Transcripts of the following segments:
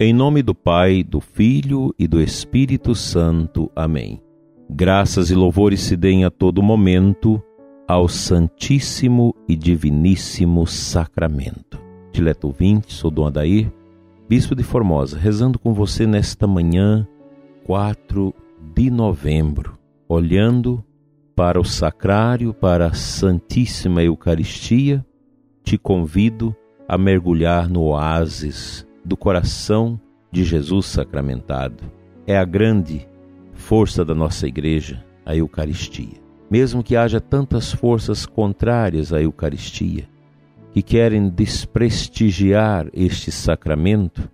Em nome do Pai, do Filho e do Espírito Santo. Amém. Graças e louvores se deem a todo momento ao Santíssimo e Diviníssimo Sacramento. Dileto ouvinte, sou Dom Adair, Bispo de Formosa, rezando com você nesta manhã, 4 de novembro, olhando para o sacrário, para a Santíssima Eucaristia, te convido a mergulhar no oásis do coração de Jesus sacramentado. É a grande força da nossa igreja, a Eucaristia. Mesmo que haja tantas forças contrárias à Eucaristia, que querem desprestigiar este sacramento,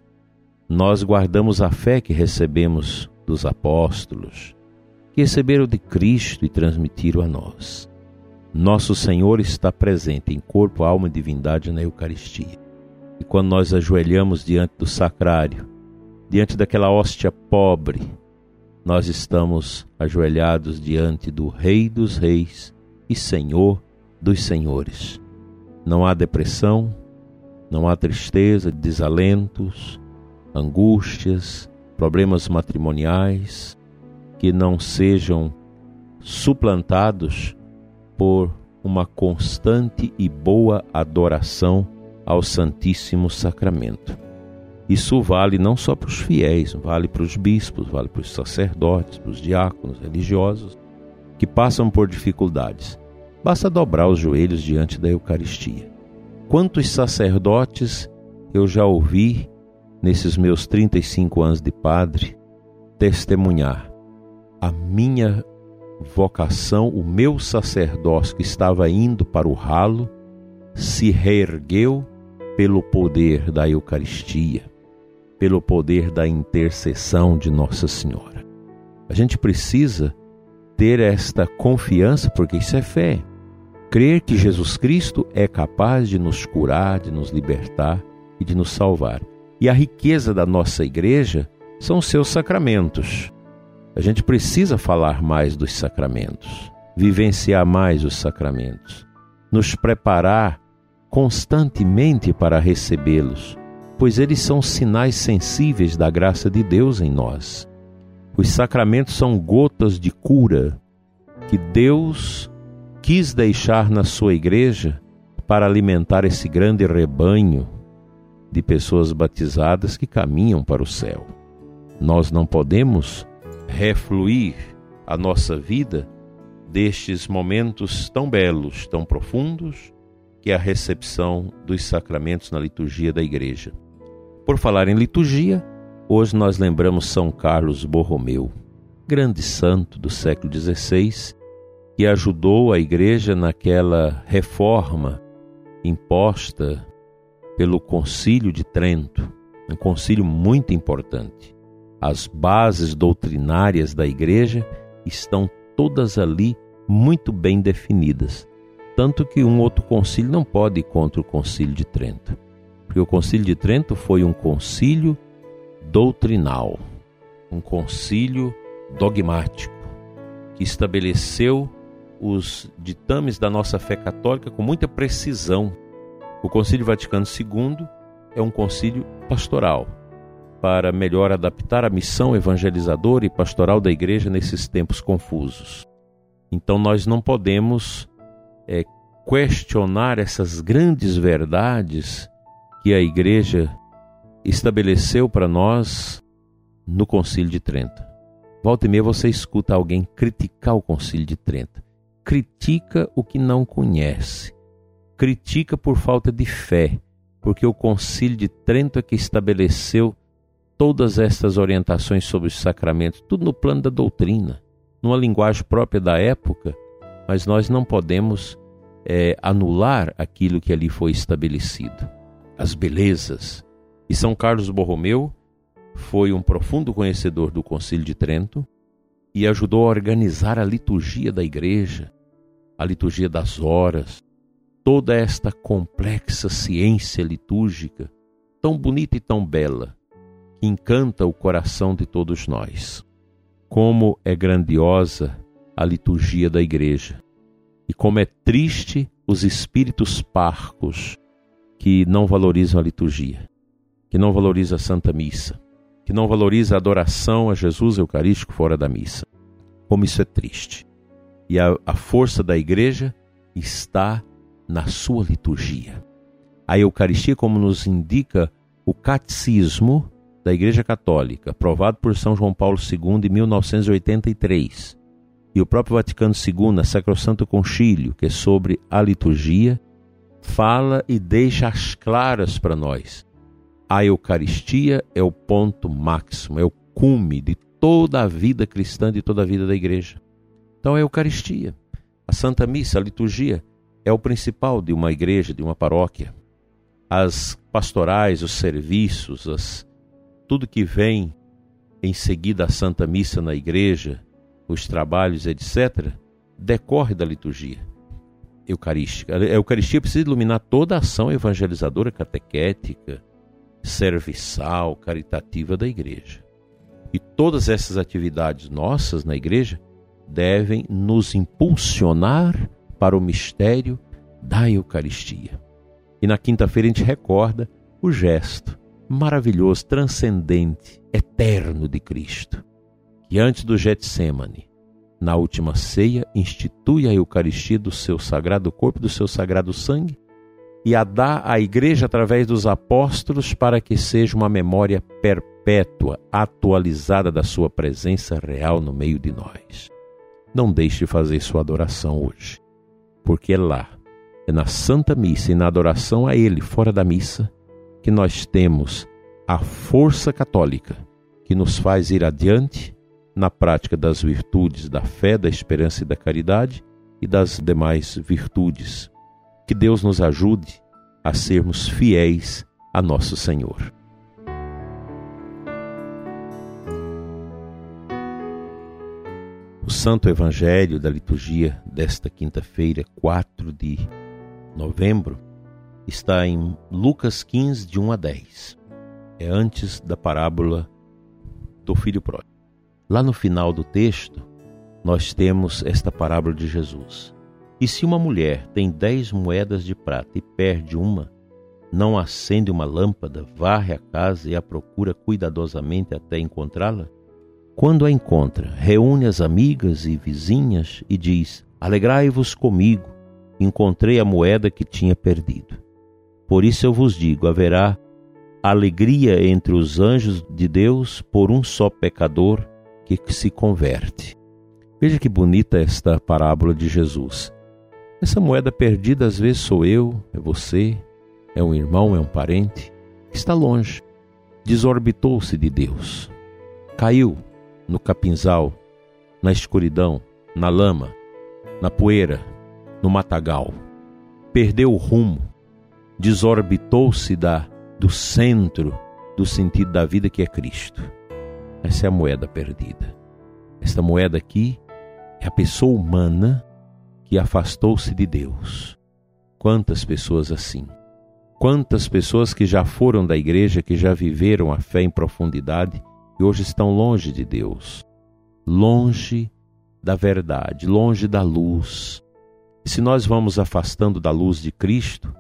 nós guardamos a fé que recebemos dos apóstolos, que receberam de Cristo e transmitiram a nós. Nosso Senhor está presente em corpo, alma e divindade na Eucaristia. E quando nós ajoelhamos diante do sacrário, diante daquela hóstia pobre, nós estamos ajoelhados diante do Rei dos Reis e Senhor dos Senhores. Não há depressão, não há tristeza, desalentos, angústias, problemas matrimoniais que não sejam suplantados por uma constante e boa adoração ao Santíssimo Sacramento. Isso vale não só para os fiéis, vale para os bispos, vale para os sacerdotes, para os diáconos religiosos que passam por dificuldades. Basta dobrar os joelhos diante da Eucaristia. Quantos sacerdotes eu já ouvi nesses meus 35 anos de padre testemunhar a minha vocação, o meu sacerdócio que estava indo para o ralo, se reergueu pelo poder da Eucaristia, pelo poder da intercessão de Nossa Senhora. A gente precisa ter esta confiança, porque isso é fé. Crer que Jesus Cristo é capaz de nos curar, de nos libertar e de nos salvar. E a riqueza da nossa igreja são os seus sacramentos. A gente precisa falar mais dos sacramentos, vivenciar mais os sacramentos, nos preparar constantemente para recebê-los, pois eles são sinais sensíveis da graça de Deus em nós. Os sacramentos são gotas de cura que Deus quis deixar na sua igreja para alimentar esse grande rebanho de pessoas batizadas que caminham para o céu. Nós não podemos refluir a nossa vida destes momentos tão belos, tão profundos, que é a recepção dos sacramentos na liturgia da igreja. Por falar em liturgia, hoje nós lembramos São Carlos Borromeu, grande santo do século XVI, que ajudou a igreja naquela reforma imposta pelo Concílio de Trento, um concílio muito importante. As bases doutrinárias da igreja estão todas ali muito bem definidas tanto que um outro concílio não pode ir contra o concílio de Trento, porque o concílio de Trento foi um concílio doutrinal, um concílio dogmático, que estabeleceu os ditames da nossa fé católica com muita precisão. O Concílio Vaticano II é um concílio pastoral, para melhor adaptar a missão evangelizadora e pastoral da igreja nesses tempos confusos. Então nós não podemos é, questionar essas grandes verdades que a Igreja estabeleceu para nós no Concílio de Trento. Volta e meia você escuta alguém criticar o Concílio de Trento. Critica o que não conhece. Critica por falta de fé, porque o Concílio de Trento é que estabeleceu todas estas orientações sobre os sacramentos, tudo no plano da doutrina, numa linguagem própria da época, mas nós não podemos é, anular aquilo que ali foi estabelecido, as belezas. E São Carlos Borromeu foi um profundo conhecedor do Concílio de Trento e ajudou a organizar a liturgia da igreja, a liturgia das horas, toda esta complexa ciência litúrgica, tão bonita e tão bela, que encanta o coração de todos nós. Como é grandiosa a liturgia da igreja e como é triste os espíritos parcos que não valorizam a liturgia. que não valoriza a Santa Missa, que não valoriza a adoração a Jesus Eucarístico fora da missa. Como isso é triste. E a, a força da igreja está na sua liturgia. A Eucaristia, como nos indica o Catecismo da Igreja Católica, aprovado por São João Paulo II em 1983, e o próprio Vaticano II, na Sacrosanto Concílio, que é sobre a liturgia, fala e deixa as claras para nós. A Eucaristia é o ponto máximo, é o cume de toda a vida cristã, de toda a vida da igreja. Então, a Eucaristia, a Santa Missa, a liturgia, é o principal de uma igreja, de uma paróquia. As pastorais, os serviços, as, tudo que vem em seguida à Santa Missa na igreja, os trabalhos, etc., decorre da liturgia eucarística. A Eucaristia precisa iluminar toda a ação evangelizadora, catequética, serviçal, caritativa da igreja. E todas essas atividades nossas na igreja devem nos impulsionar para o mistério da Eucaristia. E na quinta-feira a gente recorda o gesto maravilhoso, transcendente, eterno de Cristo, que antes do Getsemane, na última ceia, institui a Eucaristia do seu sagrado corpo, do seu sagrado sangue, e a dá à Igreja através dos apóstolos para que seja uma memória perpétua, atualizada da sua presença real no meio de nós. Não deixe de fazer sua adoração hoje, porque é lá, é na Santa Missa e na adoração a Ele fora da missa, que nós temos a força católica que nos faz ir adiante na prática das virtudes da fé, da esperança e da caridade e das demais virtudes. Que Deus nos ajude a sermos fiéis a nosso Senhor. O Santo Evangelho da liturgia desta quinta-feira, 4 de novembro, está em Lucas 15, de 1 a 10. É antes da parábola do filho pródigo. Lá no final do texto, nós temos esta parábola de Jesus. E se uma mulher tem dez moedas de prata e perde uma, não acende uma lâmpada, varre a casa e a procura cuidadosamente até encontrá-la? Quando a encontra, reúne as amigas e vizinhas e diz: Alegrai-vos comigo, encontrei a moeda que tinha perdido. Por isso eu vos digo: haverá alegria entre os anjos de Deus por um só pecador que se converte. Veja que bonita esta parábola de Jesus. Essa moeda perdida às vezes sou eu, é você, é um irmão, é um parente, está longe, desorbitou-se de Deus, caiu no capinzal, na escuridão, na lama, na poeira, no matagal, perdeu o rumo, desorbitou-se da do centro do sentido da vida que é Cristo. Essa é a moeda perdida. Esta moeda aqui é a pessoa humana que afastou-se de Deus. Quantas pessoas assim? Quantas pessoas que já foram da igreja, que já viveram a fé em profundidade e hoje estão longe de Deus, longe da verdade, longe da luz. E se nós vamos afastando da luz de Cristo,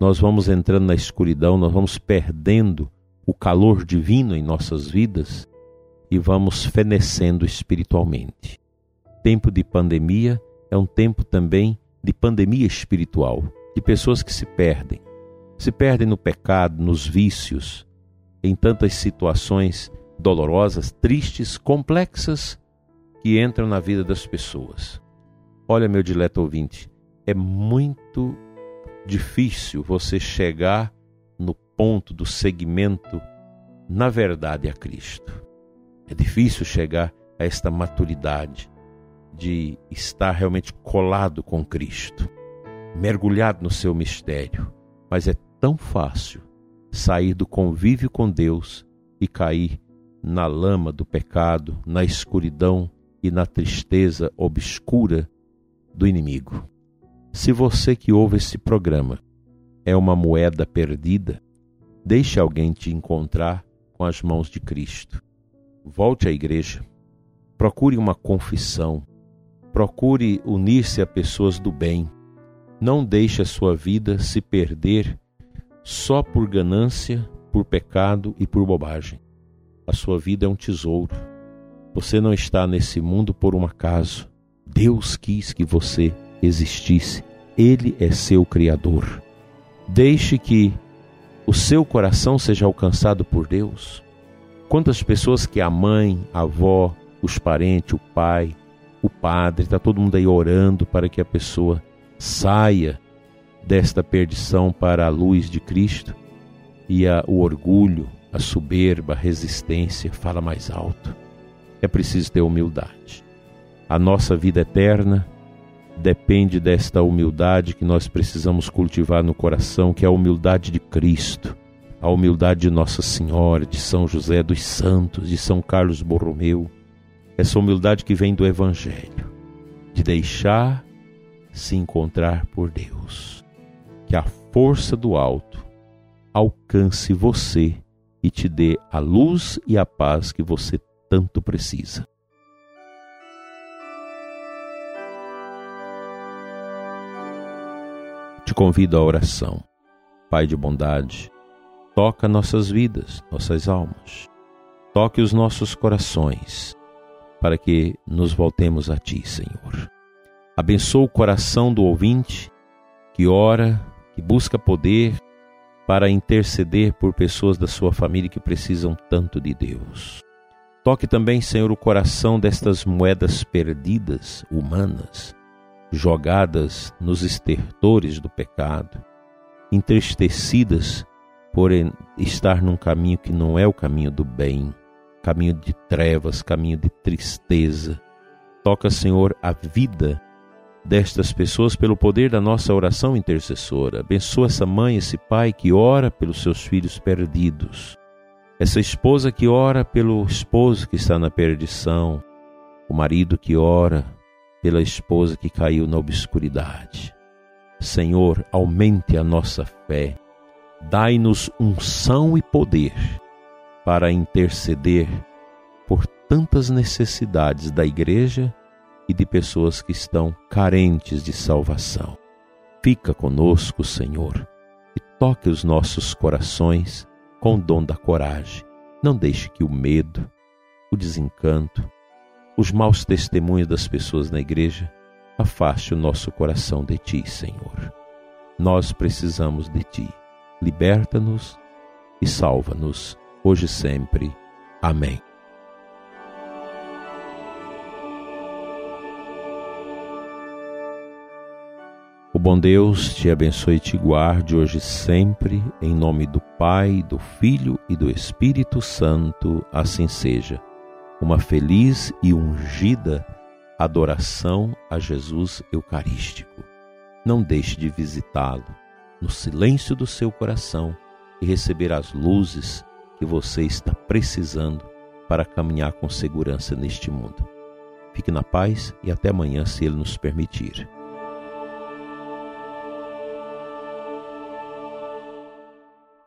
nós vamos entrando na escuridão, nós vamos perdendo o calor divino em nossas vidas e vamos fenecendo espiritualmente. Tempo de pandemia é um tempo também de pandemia espiritual, de pessoas que se perdem. Se perdem no pecado, nos vícios, em tantas situações dolorosas, tristes, complexas que entram na vida das pessoas. Olha, meu dileto ouvinte, é muito difícil você chegar no ponto do segmento na verdade a Cristo. É difícil chegar a esta maturidade de estar realmente colado com Cristo, mergulhado no seu mistério, mas é tão fácil sair do convívio com Deus e cair na lama do pecado, na escuridão e na tristeza obscura do inimigo. Se você que ouve esse programa é uma moeda perdida, deixe alguém te encontrar com as mãos de Cristo volte à igreja, procure uma confissão, procure unir-se a pessoas do bem. Não deixe a sua vida se perder só por ganância, por pecado e por bobagem. A sua vida é um tesouro. Você não está nesse mundo por um acaso. Deus quis que você existisse. Ele é seu Criador. Deixe que o seu coração seja alcançado por Deus. Quantas pessoas que a mãe, a avó, os parentes, o pai, o padre, está todo mundo aí orando para que a pessoa saia desta perdição para a luz de Cristo e a, o orgulho, a soberba, a resistência fala mais alto. É preciso ter humildade. A nossa vida eterna depende desta humildade que nós precisamos cultivar no coração, que é a humildade de Cristo, a humildade de Nossa Senhora, de São José dos Santos, de São Carlos Borromeu. Essa humildade que vem do Evangelho, de deixar se encontrar por Deus. Que a força do alto alcance você e te dê a luz e a paz que você tanto precisa. te convido à oração. Pai de bondade, toca nossas vidas, nossas almas. Toque os nossos corações, para que nos voltemos a Ti, Senhor. Abençoa o coração do ouvinte que ora, que busca poder para interceder por pessoas da sua família que precisam tanto de Deus. Toque também, Senhor, o coração destas moedas perdidas, humanas, jogadas nos estertores do pecado, entristecidas por estar num caminho que não é o caminho do bem, caminho de trevas, caminho de tristeza. Toca, Senhor, a vida destas pessoas pelo poder da nossa oração intercessora. Abençoa essa mãe, esse pai que ora pelos seus filhos perdidos. Essa esposa que ora pelo esposo que está na perdição. O marido que ora pela esposa que caiu na obscuridade. Senhor, aumente a nossa fé, dai-nos unção e poder para interceder por tantas necessidades da igreja e de pessoas que estão carentes de salvação. Fica conosco, Senhor, e toque os nossos corações com o dom da coragem. Não deixe que o medo, o desencanto, os maus testemunhos das pessoas na igreja, afaste o nosso coração de ti, Senhor. Nós precisamos de ti. Liberta-nos e salva-nos, hoje e sempre. Amém. O bom Deus te abençoe e te guarde hoje e sempre, em nome do Pai, do Filho e do Espírito Santo, assim seja uma feliz e ungida adoração a Jesus Eucarístico. Não deixe de visitá-lo no silêncio do seu coração e receber as luzes que você está precisando para caminhar com segurança neste mundo. Fique na paz e até amanhã, se Ele nos permitir.